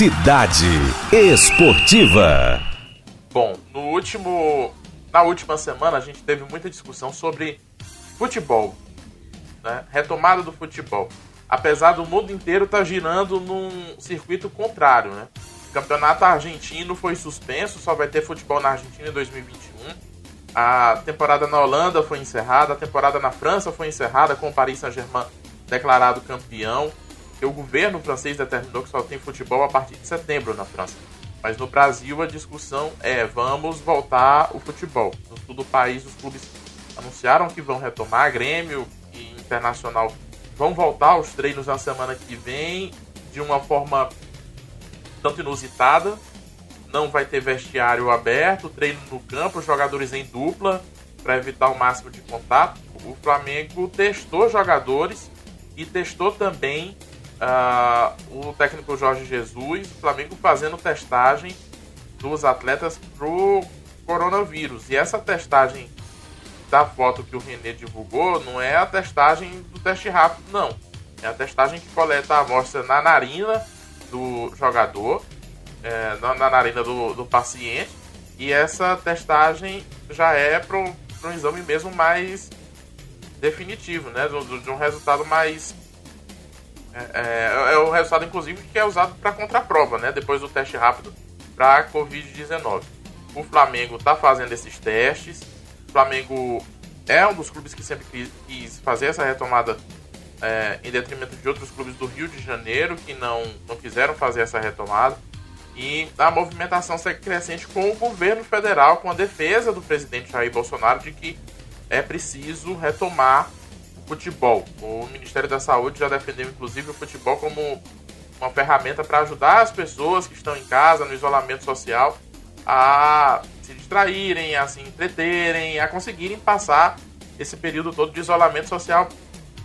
Cidade Esportiva. Bom, no último, na última semana a gente teve muita discussão sobre futebol, né? retomada do futebol. Apesar do mundo inteiro estar tá girando num circuito contrário, né? O campeonato argentino foi suspenso, só vai ter futebol na Argentina em 2021. A temporada na Holanda foi encerrada, a temporada na França foi encerrada com o Paris Saint-Germain declarado campeão. E o governo francês determinou que só tem futebol a partir de setembro na França. Mas no Brasil a discussão é: vamos voltar o futebol. No sul do país, os clubes anunciaram que vão retomar. Grêmio e Internacional vão voltar aos treinos na semana que vem de uma forma tanto inusitada. Não vai ter vestiário aberto, treino no campo, jogadores em dupla para evitar o máximo de contato. O Flamengo testou jogadores e testou também uh, o técnico Jorge Jesus, o Flamengo fazendo testagem dos atletas pro coronavírus. E essa testagem da foto que o René divulgou não é a testagem do teste rápido, não. É a testagem que coleta a amostra na narina do jogador, é, na, na, narina do, do, paciente, e essa testagem já é para um exame mesmo mais definitivo, né? De, de um resultado mais é, é, é, o resultado, inclusive, que é usado para contraprova, né? Depois do teste rápido para Covid-19. O Flamengo está fazendo esses testes. O Flamengo é um dos clubes que sempre quis, quis fazer essa retomada é, em detrimento de outros clubes do Rio de Janeiro que não, não quiseram fazer essa retomada. E a movimentação segue crescente com o governo federal, com a defesa do presidente Jair Bolsonaro de que é preciso retomar futebol. O Ministério da Saúde já defendeu, inclusive, o futebol como uma ferramenta para ajudar as pessoas que estão em casa, no isolamento social, a se distraírem, a se entreterem, a conseguirem passar esse período todo de isolamento social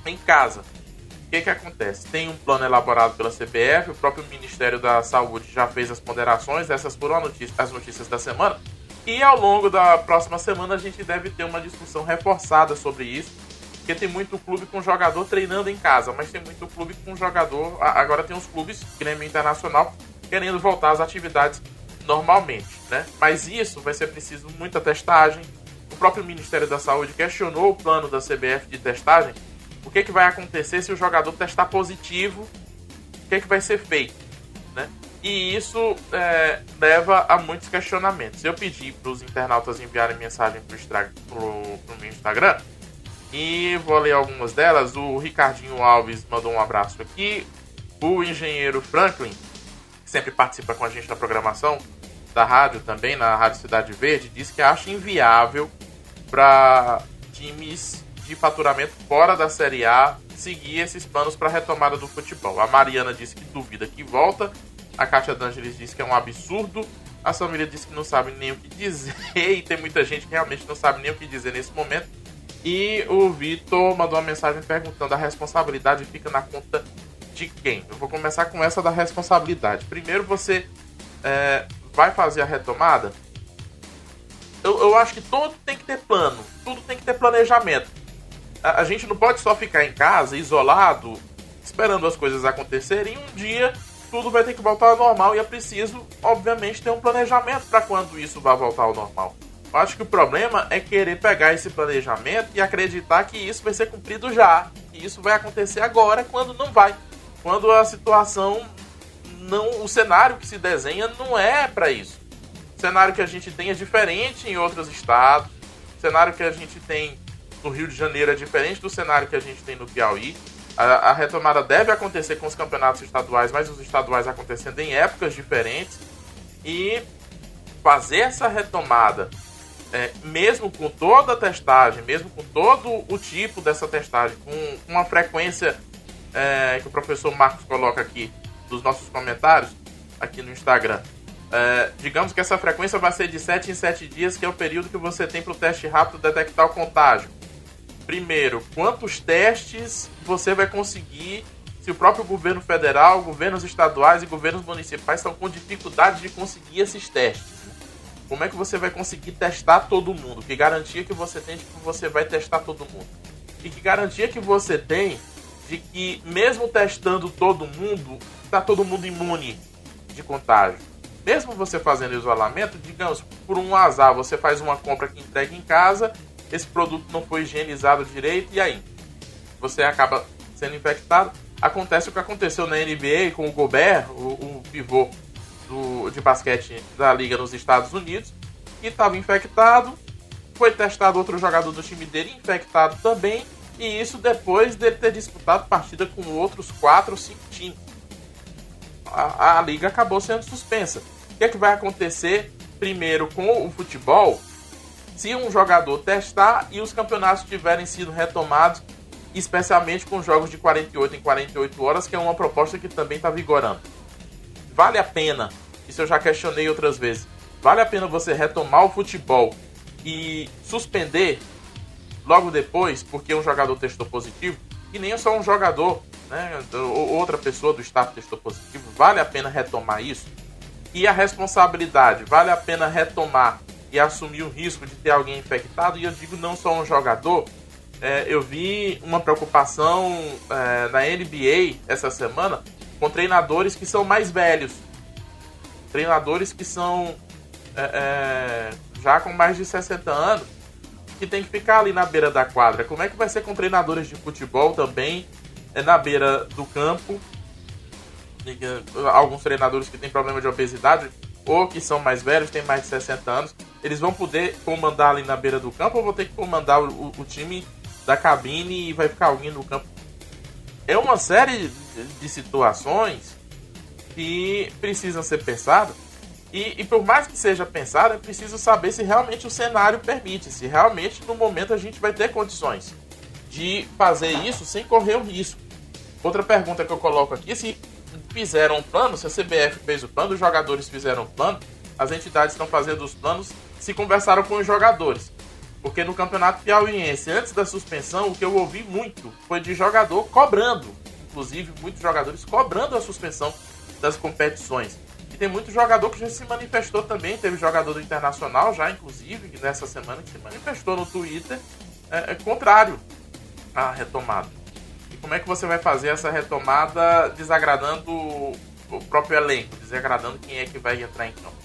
em casa. O que, que acontece? Tem um plano elaborado pela CBF, o próprio Ministério da Saúde já fez as ponderações, essas foram notícia, as notícias da semana, e ao longo da próxima semana a gente deve ter uma discussão reforçada sobre isso porque tem muito clube com jogador treinando em casa, mas tem muito clube com jogador. Agora tem os clubes, Grêmio Internacional, querendo voltar às atividades normalmente, né? Mas isso vai ser preciso muita testagem. O próprio Ministério da Saúde questionou o plano da CBF de testagem. O que, que vai acontecer se o jogador testar positivo? O que, que vai ser feito? Né? E isso é, leva a muitos questionamentos. Eu pedi para os internautas enviarem mensagem para o meu Instagram e vou ler algumas delas. O Ricardinho Alves mandou um abraço aqui. O engenheiro Franklin, que sempre participa com a gente na programação da rádio também, na Rádio Cidade Verde, disse que acha inviável para times de faturamento fora da Série A seguir esses planos para a retomada do futebol. A Mariana disse que duvida que volta. A Kátia D'Angeles disse que é um absurdo. A Samira disse que não sabe nem o que dizer. E tem muita gente que realmente não sabe nem o que dizer nesse momento. E o Vitor mandou uma mensagem perguntando: a responsabilidade fica na conta de quem? Eu vou começar com essa da responsabilidade. Primeiro, você é, vai fazer a retomada. Eu, eu, acho que tudo tem que ter plano, tudo tem que ter planejamento. A, a gente não pode só ficar em casa, isolado, esperando as coisas acontecerem. Um dia tudo vai ter que voltar ao normal e é preciso, obviamente, ter um planejamento para quando isso vai voltar ao normal. Acho que o problema é querer pegar esse planejamento e acreditar que isso vai ser cumprido já. Que isso vai acontecer agora, quando não vai. Quando a situação não. O cenário que se desenha não é para isso. O cenário que a gente tem é diferente em outros estados. O cenário que a gente tem no Rio de Janeiro é diferente do cenário que a gente tem no Piauí. A, a retomada deve acontecer com os campeonatos estaduais, mas os estaduais acontecendo em épocas diferentes. E fazer essa retomada é, mesmo com toda a testagem, mesmo com todo o tipo dessa testagem, com uma frequência é, que o professor Marcos coloca aqui dos nossos comentários, aqui no Instagram, é, digamos que essa frequência vai ser de 7 em 7 dias, que é o período que você tem para o teste rápido detectar o contágio. Primeiro, quantos testes você vai conseguir se o próprio governo federal, governos estaduais e governos municipais estão com dificuldade de conseguir esses testes? Como é que você vai conseguir testar todo mundo? Que garantia que você tem de que você vai testar todo mundo? E que garantia que você tem de que, mesmo testando todo mundo, está todo mundo imune? de contágio. Mesmo você fazendo isolamento, digamos, por um azar, você faz uma compra que entrega em casa, esse produto não foi higienizado direito, e aí? Você acaba sendo infectado. Acontece o que aconteceu na NBA com o Gobert, o, o pivô do, de basquete da liga nos Estados Unidos, que estava infectado, foi testado outro jogador do time dele infectado também, e isso depois dele ter disputado partida com outros 4 ou 5 times. A, a, liga acabou sendo suspensa. O que, é que vai acontecer primeiro com o futebol se um jogador testar e os campeonatos tiverem sido retomados, especialmente com jogos de 48 em 48 horas, que é uma proposta que também está vigorando? Vale a pena, isso eu já questionei outras vezes, vale a pena você retomar o futebol e suspender logo depois, porque um jogador testou positivo, e nem só um jogador, né, ou outra pessoa do staff testou positivo, vale a pena retomar isso? E a responsabilidade, vale a pena retomar e assumir o risco de ter alguém infectado? E eu digo não só um jogador, é, eu vi uma preocupação é, na NBA essa semana com treinadores que são mais velhos, treinadores que são é, é já com mais de 60 anos que tem que ficar ali na beira da quadra. Como é que vai ser com treinadores de futebol também é na beira do campo? Alguns treinadores que têm problema de obesidade ou que são mais velhos, têm mais de 60 anos, eles vão poder comandar ali na beira do campo ou vão ter que comandar o, o time da cabine e vai ficar alguém no campo? É uma série de situações que precisam ser pensadas e, e, por mais que seja pensado, é preciso saber se realmente o cenário permite, se realmente no momento a gente vai ter condições de fazer isso sem correr o risco. Outra pergunta que eu coloco aqui é se fizeram um plano, se a CBF fez o plano, os jogadores fizeram um plano, as entidades estão fazendo os planos, se conversaram com os jogadores. Porque no campeonato piauiense, antes da suspensão, o que eu ouvi muito foi de jogador cobrando, inclusive muitos jogadores cobrando a suspensão das competições. E tem muito jogador que já se manifestou também. Teve jogador do Internacional já, inclusive, nessa semana, que se manifestou no Twitter é, é, contrário à retomada. E como é que você vai fazer essa retomada desagradando o próprio elenco, desagradando quem é que vai entrar em campo?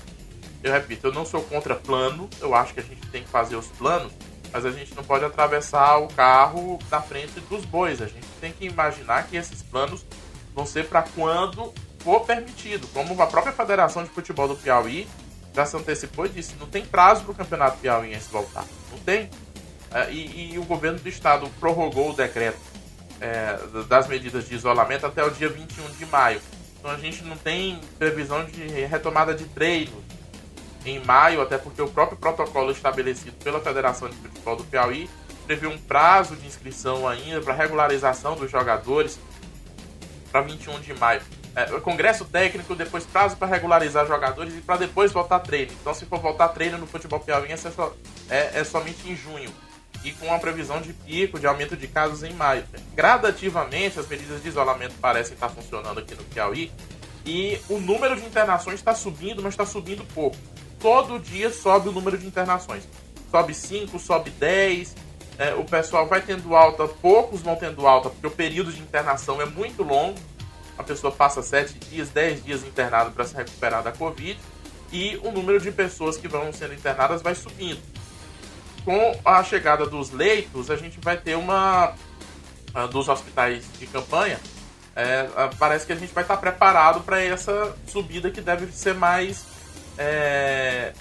Eu repito, eu não sou contra plano, eu acho que a gente tem que fazer os planos, mas a gente não pode atravessar o carro na frente dos bois. A gente tem que imaginar que esses planos vão ser para quando for permitido. Como a própria Federação de Futebol do Piauí já se antecipou e disse, não tem prazo para o Campeonato Piauiense voltar. Não tem. É, e, e, o governo do estado prorrogou o decreto é, das medidas de isolamento até o dia 21 de maio. Então a gente não tem previsão de retomada de treino em maio, até porque o próprio protocolo estabelecido pela Federação de Futebol do Piauí prevê um prazo de inscrição ainda para regularização dos jogadores para 21 de maio é, congresso técnico, depois prazo para regularizar jogadores e para depois voltar treino. Então, se for voltar treino no futebol piauiense, é, só, é, é somente em junho. E com a previsão de pico de aumento de casos em maio. Gradativamente, as medidas de isolamento parecem estar funcionando aqui no Piauí. E o número de internações está subindo, mas está subindo pouco. Todo dia sobe o número de internações. Sobe 5, sobe 10. É, o pessoal vai tendo alta, poucos vão tendo alta, porque o período de internação é muito longo a pessoa passa 7 dias, 10 dias internado para se recuperar da Covid e o número de pessoas que vão sendo internadas vai subindo. Com a chegada dos leitos, a gente vai ter uma. Ah, dos hospitais de campanha, é, ah, parece que a gente vai estar preparado para essa subida que deve ser mais é,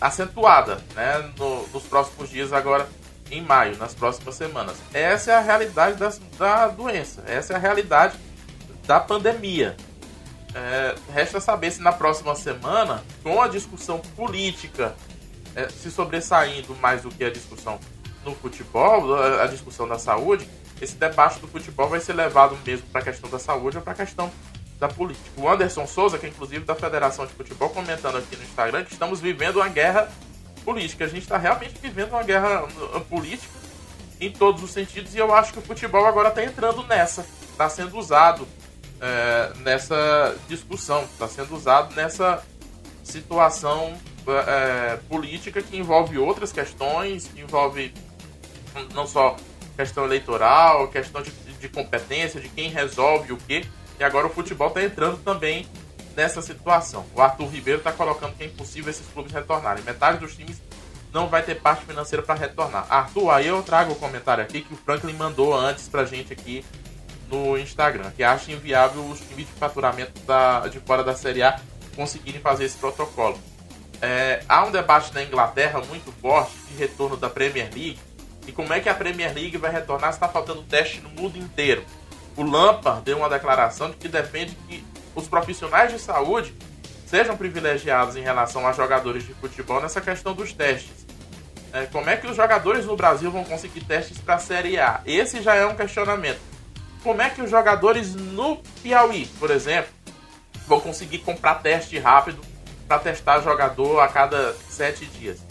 acentuada né, no, nos próximos dias, agora em maio, nas próximas semanas. Essa é a realidade das, da doença, essa é a realidade da pandemia. É, resta saber se na próxima semana, com a discussão política é, se sobressaindo mais do que a discussão no futebol, a, a discussão da saúde, esse debate do futebol vai ser levado mesmo para a questão da saúde ou para a questão da política. O Anderson Souza, que é inclusive da Federação de Futebol, comentando aqui no Instagram que estamos vivendo uma guerra política. A gente está realmente vivendo uma guerra uh, política em todos os sentidos e eu acho que o futebol agora está entrando nessa, está sendo usado é, nessa discussão, está sendo usado nessa situação é, política que envolve outras questões, que envolve não só questão eleitoral, questão de, de competência, de quem resolve o quê. E agora o futebol está entrando também nessa situação. O Arthur Ribeiro está colocando que é impossível esses clubes retornarem. Metade dos times não vai ter parte financeira para retornar. Arthur, aí eu trago o comentário aqui que o Franklin mandou antes pra gente aqui no Instagram, que acha inviável os times de faturamento da, de fora da Série A conseguirem fazer esse protocolo. É, há um debate na Inglaterra muito forte de retorno da Premier League e como é que a Premier League vai retornar se está faltando teste no mundo inteiro. O Lampard deu uma declaração de que defende que os profissionais de saúde sejam privilegiados em relação a jogadores de futebol nessa questão dos testes. É, como é que os jogadores no Brasil vão conseguir testes para a Série A? Esse já é um questionamento. Como é que os jogadores no Piauí, por exemplo, vão conseguir comprar teste rápido para testar jogador a cada sete dias?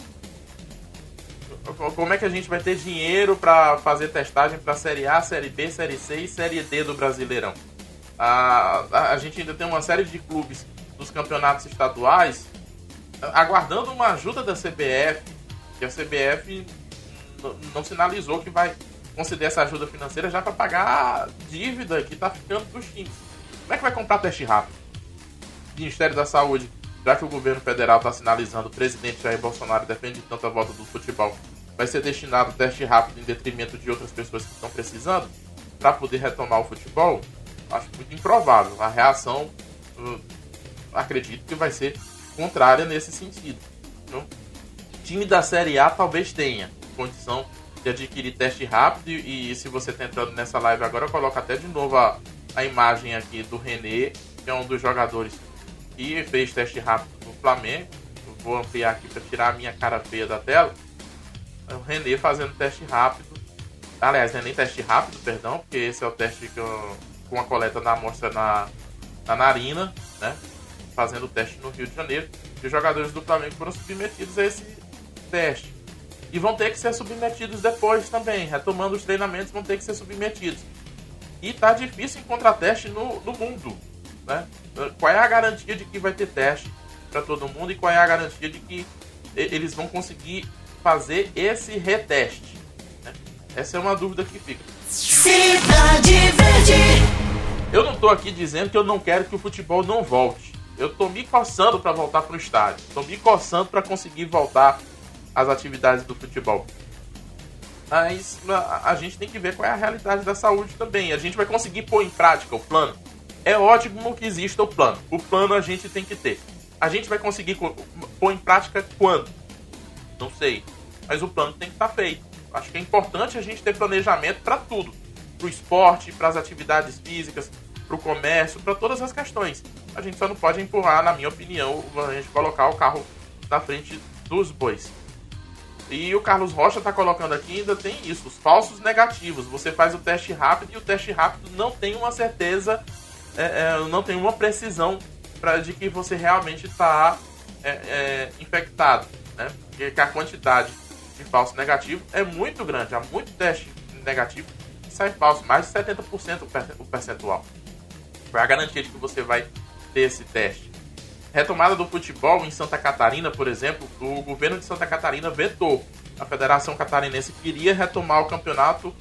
Como é que a gente vai ter dinheiro para fazer testagem para Série A, Série B, Série C e Série D do Brasileirão? A, a, a gente ainda tem uma série de clubes dos campeonatos estaduais aguardando uma ajuda da CBF, que a CBF não sinalizou que vai conceder essa ajuda financeira já para pagar a dívida que está ficando dos times. Como é que vai comprar teste rápido? Ministério da Saúde, já que o governo federal está sinalizando, o presidente Jair Bolsonaro defende tanto a volta do futebol, vai ser destinado teste rápido em detrimento de outras pessoas que estão precisando para poder retomar o futebol? Acho muito improvável. A reação, acredito que vai ser contrária nesse sentido. Então, time da Série A talvez tenha condição de adquirir teste rápido e, e se você está entrando nessa live agora, coloca até de novo a, a imagem aqui do René, que é um dos jogadores que fez teste rápido no Flamengo. Vou ampliar aqui para tirar a minha cara feia da tela. É o René fazendo teste rápido. Aliás, não é nem teste rápido, perdão, porque esse é o teste com a coleta da amostra na, na narina, né? Fazendo o teste no Rio de Janeiro. E os jogadores do Flamengo foram submetidos a esse teste. E vão ter que ser submetidos depois também. Retomando os treinamentos, vão ter que ser submetidos. E tá difícil encontrar teste no, no mundo. Né? Qual é a garantia de que vai ter teste para todo mundo e qual é a garantia de que eles vão conseguir fazer esse reteste? Né? Essa é uma dúvida que fica. Cidade Verde. Eu não estou aqui dizendo que eu não quero que o futebol não volte. Eu estou me coçando para voltar para o estádio. Estou me coçando para conseguir voltar as atividades do futebol. Mas a, a, gente tem que ver qual é a realidade da saúde também. A gente vai conseguir pôr em prática o plano. É ótimo que exista o plano. O plano a gente tem que ter. A gente vai conseguir pôr em prática quando? Não sei. Mas o plano tem que estar tá feito. Acho que é importante a gente ter planejamento para tudo. Para o esporte, para as atividades físicas, para o comércio, para todas as questões. A gente só não pode empurrar, na minha opinião, a gente colocar o carro na frente dos bois. E o Carlos Rocha está colocando aqui ainda tem isso, os falsos negativos. Você faz o teste rápido e o teste rápido não tem uma certeza, é, é, não tem uma precisão para de que você realmente está é, é, infectado, né? Porque a quantidade de falso negativo é muito grande, há muito teste negativo que sai falso, mais de 70% o percentual. Foi a garantia de que você vai ter esse teste. Retomada do futebol em Santa Catarina, por exemplo, o governo de Santa Catarina vetou. A Federação Catarinense queria retomar o campeonato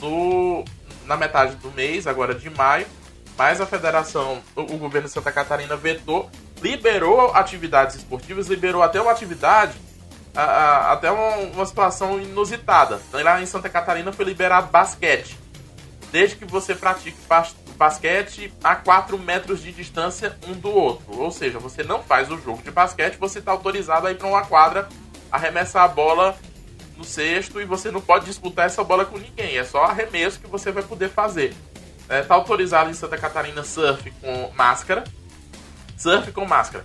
no, na metade do mês, agora de maio, mas a federação, o governo de Santa Catarina vetou, liberou atividades esportivas, liberou até uma atividade, a, a, até uma, uma situação inusitada. Lá em Santa Catarina foi liberado basquete. Desde que você pratique basquete a 4 metros de distância um do outro. Ou seja, você não faz o jogo de basquete, você está autorizado a ir para uma quadra, arremessar a bola no cesto e você não pode disputar essa bola com ninguém. É só arremesso que você vai poder fazer. É, tá autorizado em Santa Catarina surf com máscara. Surf com máscara.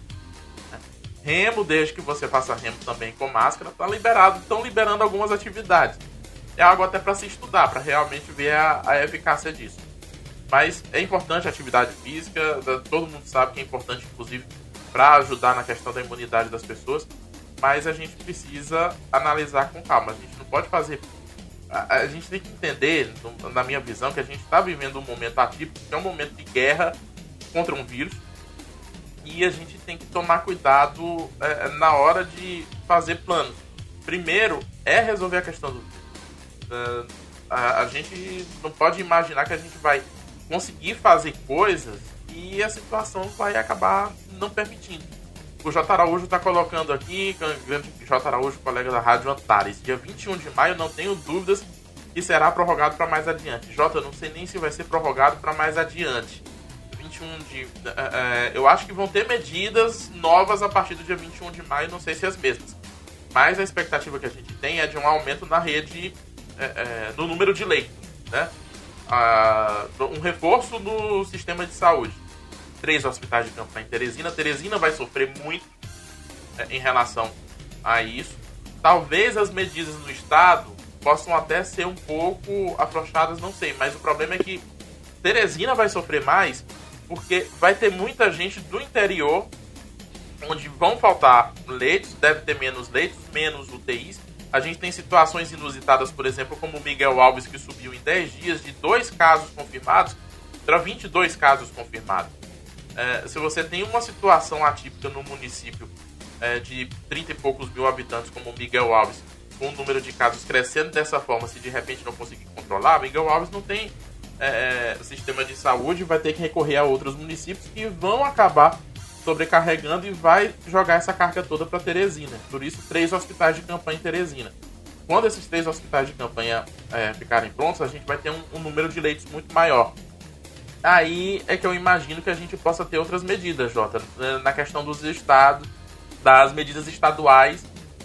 Remo, desde que você faça remo também com máscara, está liberado. Estão liberando algumas atividades. É algo até para se estudar, para realmente ver a, a eficácia disso. Mas é importante a atividade física, todo mundo sabe que é importante, inclusive, para ajudar na questão da imunidade das pessoas. Mas a gente precisa analisar com calma. A gente não pode fazer. A, a gente tem que entender, na minha visão, que a gente está vivendo um momento atípico, que é um momento de guerra contra um vírus. E a gente tem que tomar cuidado é, na hora de fazer planos. Primeiro é resolver a questão do vírus. É, a, a gente não pode imaginar que a gente vai conseguir fazer coisas e a situação vai acabar não permitindo. O J. Araújo está colocando aqui, grande J. Araújo, colega da Rádio Antares, dia 21 de maio, não tenho dúvidas que será prorrogado para mais adiante. Jota, não sei nem se vai ser prorrogado para mais adiante. 21 de. É, eu acho que vão ter medidas novas a partir do dia 21 de maio, não sei se as mesmas. Mas a expectativa que a gente tem é de um aumento na rede, é, é, no número de leitos, né? Ah, um reforço no sistema de saúde. Três hospitais de campanha em Teresina. Teresina vai sofrer muito em relação a isso. Talvez as medidas no estado possam até ser um pouco afrouxadas, não sei. Mas o problema é que Teresina vai sofrer mais porque vai ter muita gente do interior onde vão faltar leitos, deve ter menos leitos, menos UTIs. A gente tem situações inusitadas, por exemplo, como o Miguel Alves, que subiu em 10 dias de dois casos confirmados para 22 casos confirmados. É, se você tem uma situação atípica no município é, de 30 e poucos mil habitantes, como Miguel Alves, com o número de casos crescendo dessa forma, se de repente não conseguir controlar, Miguel Alves não tem é, é, sistema de saúde, vai ter que recorrer a outros municípios que vão acabar sobrecarregando e vai jogar essa carga toda para Teresina. Por isso, três hospitais de campanha em Teresina. Quando esses três hospitais de campanha é, ficarem prontos, a gente vai ter um, um número de leitos muito maior. Aí é que eu imagino que a gente possa ter outras medidas, Jota. Na questão dos estados, das medidas estaduais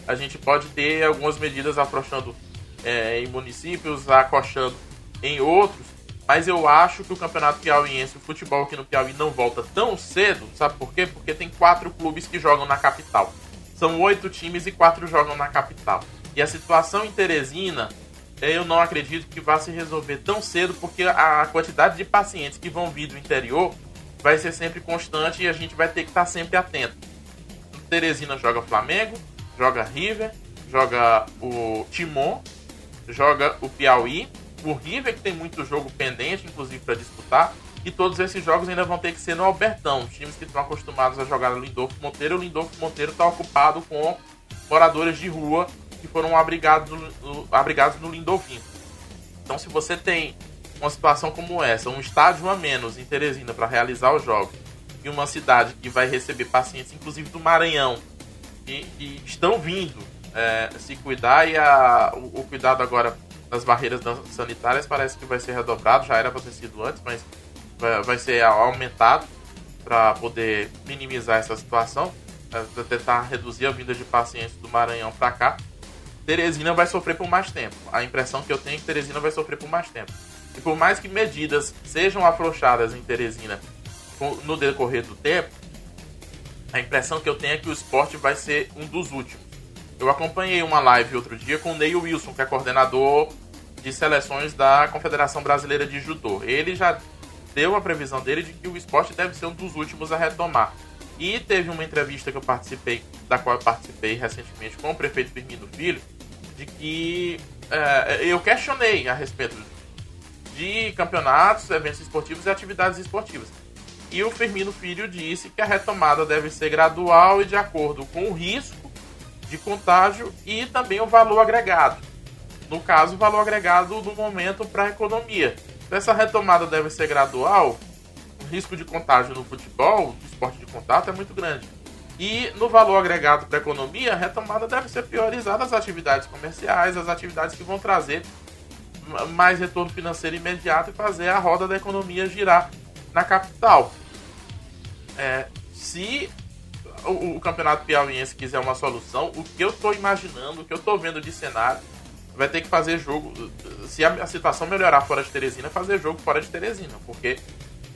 a gente pode ter algumas medidas afrouxando é, em municípios, acochando em outros, mas eu acho que o Campeonato Piauiense, o futebol aqui no Piauí não volta tão cedo, sabe por quê? Porque tem quatro clubes que jogam na capital. São oito times e quatro jogam na capital. E a situação em Teresina, eu não acredito que vá se resolver tão cedo, porque a quantidade de pacientes que vão vir do interior vai ser sempre constante e a gente vai ter que estar sempre atento. Teresina joga Flamengo, joga River, joga o Timon, joga o Piauí, o River que tem muito jogo pendente, inclusive para disputar, e todos esses jogos ainda vão ter que ser no Albertão, os times que estão acostumados a jogar no Lindolfo Monteiro, o Lindolfo Monteiro está ocupado com moradores de rua que foram abrigados abrigados no Lindolfinho. Então, se você tem uma situação como essa, um estádio a menos em Teresina para realizar os jogos, e uma cidade que vai receber pacientes, inclusive do Maranhão, que, que estão vindo é, se cuidar e a, o, o, cuidado agora das barreiras sanitárias parece que vai ser redobrado, já era para ter sido antes, mas vai, vai ser aumentado para poder minimizar essa situação, para tentar reduzir a vinda de pacientes do Maranhão para cá. Teresina vai sofrer por mais tempo. A impressão que eu tenho é que Teresina vai sofrer por mais tempo. E por mais que medidas sejam afrouxadas em Teresina no decorrer do tempo, a impressão que eu tenho é que o esporte vai ser um dos últimos. Eu acompanhei uma live outro dia com o Neil Wilson, que é coordenador de seleções da Confederação Brasileira de Judô. Ele já deu a previsão dele de que o esporte deve ser um dos últimos a retomar. E teve uma entrevista que eu participei, da qual eu participei recentemente com o prefeito Firmino Filho, de que é, eu questionei a respeito de campeonatos, eventos esportivos e atividades esportivas. E o Firmino Filho disse que a retomada deve ser gradual e de acordo com o risco de contágio e também o valor agregado. No caso, o valor agregado no momento para a economia. Essa retomada deve ser gradual. O risco de contágio no futebol, esporte de contato, é muito grande. E no valor agregado para a economia, a retomada deve ser priorizada as atividades comerciais, as atividades que vão trazer mais retorno financeiro imediato e fazer a roda da economia girar na capital. É, se o, o, campeonato piauiense quiser uma solução, o que eu estou imaginando, o que eu estou vendo de cenário, vai ter que fazer jogo. Se a, a, situação melhorar fora de Teresina, fazer jogo fora de Teresina, porque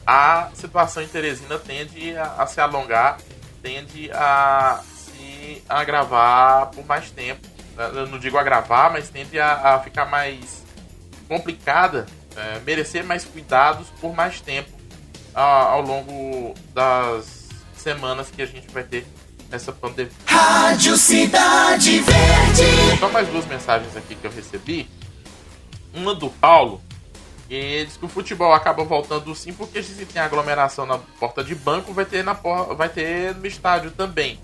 a situação em Teresina tende a, a se alongar, tende a se agravar por mais tempo. Eu não digo agravar, mas tende a, a ficar mais complicada, é, merecer mais cuidados por mais tempo ao longo das semanas que a gente vai ter essa pandemia. Rádio Cidade Verde. Só mais duas mensagens aqui que eu recebi. Uma do Paulo, que diz que o futebol acaba voltando sim, porque se tem aglomeração na porta de banco, vai ter, na porra, vai ter no estádio também.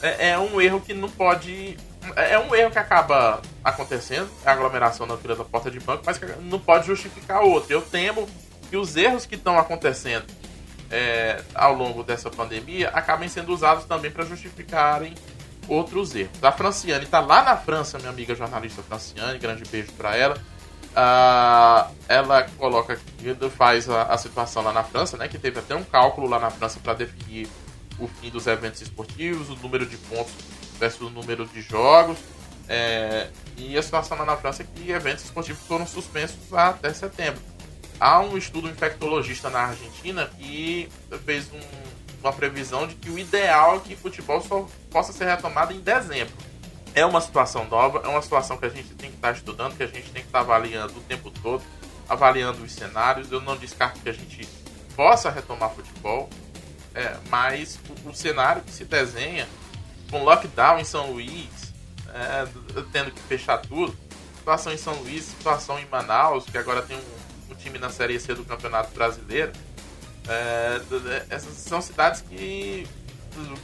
É, é um erro que não pode. É um erro que acaba acontecendo, a aglomeração na fila da porta de banco, mas que não pode justificar outro. Eu temo que os erros que estão acontecendo é, ao longo dessa pandemia acabem sendo usados também para justificarem outros erros. A Franciane está lá na França, minha amiga jornalista Franciane, grande beijo para ela. Uh, ela coloca, faz a, a, situação lá na França, né? Que teve até um cálculo lá na França para definir o fim dos eventos esportivos, o número de pontos versus o número de jogos. É, e a situação lá na França é que eventos esportivos foram suspensos até setembro. Há um estudo infectologista na Argentina que fez um, uma previsão de que o ideal é que o futebol só possa ser retomado em dezembro. É uma situação nova, é uma situação que a gente tem que estar estudando, que a gente tem que estar avaliando o tempo todo, avaliando os cenários. Eu não descarto que a gente possa retomar futebol, é, mas o, o, cenário que se desenha com lockdown em São Luís, é, tendo que fechar tudo, situação em São Luís, situação em Manaus, que agora tem um, um time na Série C do Campeonato Brasileiro, é, essas são cidades que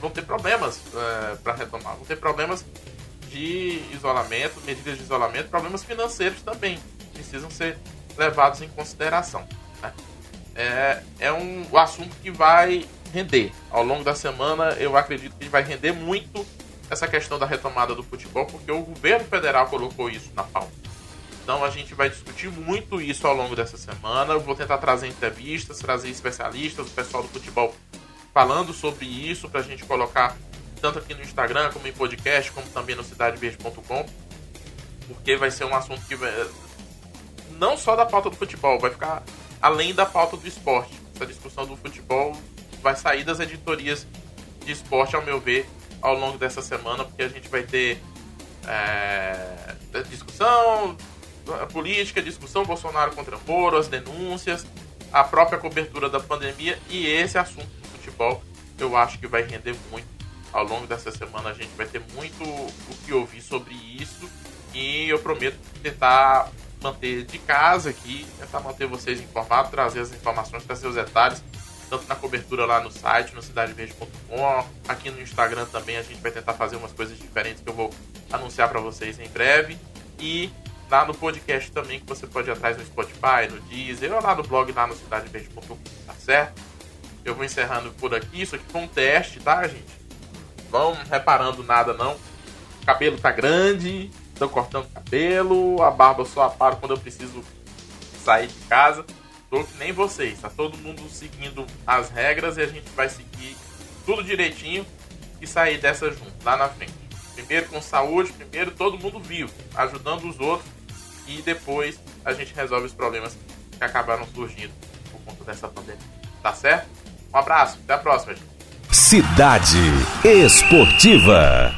vão ter problemas é, para retomar, vão ter problemas de isolamento, medidas de isolamento, problemas financeiros também precisam ser levados em consideração. Né? É, é um, um assunto que vai render. Ao longo da semana, eu acredito que vai render muito essa questão da retomada do futebol, porque o governo federal colocou isso na pauta. Então a gente vai discutir muito isso ao longo dessa semana. Eu vou tentar trazer entrevistas, trazer especialistas, o pessoal do futebol falando sobre isso, para a gente colocar tanto aqui no Instagram, como em podcast, como também no cidadeverde.com, porque vai ser um assunto que não só da pauta do futebol, vai ficar além da pauta do esporte. Essa discussão do futebol vai sair das editorias de esporte, ao meu ver, ao longo dessa semana, porque a gente vai ter é, discussão política, discussão Bolsonaro contra Moro, as denúncias, a própria cobertura da pandemia e esse assunto do futebol eu acho que vai render muito ao longo dessa semana a gente vai ter muito o que ouvir sobre isso e eu prometo tentar manter de casa aqui, tentar manter vocês informados, trazer as informações, trazer os detalhes, tanto na cobertura lá no site, no cidadeverde.com, aqui no Instagram também a gente vai tentar fazer umas coisas diferentes que eu vou anunciar para vocês em breve e lá no podcast também que você pode ir atrás no Spotify, no Deezer, ou lá no blog lá no cidadeverde.com, tá certo? Eu vou encerrando por aqui, isso aqui foi um teste, tá, gente? Vão reparando nada não. O cabelo tá grande, tô cortando cabelo, a barba só aparo quando eu preciso sair de casa. Tô que nem vocês, tá todo mundo seguindo as regras e a gente vai seguir tudo direitinho e sair dessa junto, lá na frente. Primeiro com saúde, primeiro todo mundo vivo, ajudando os outros e depois a gente resolve os problemas que acabaram surgindo por conta dessa pandemia. Tá certo? Um abraço, até a próxima, gente. Cidade Esportiva.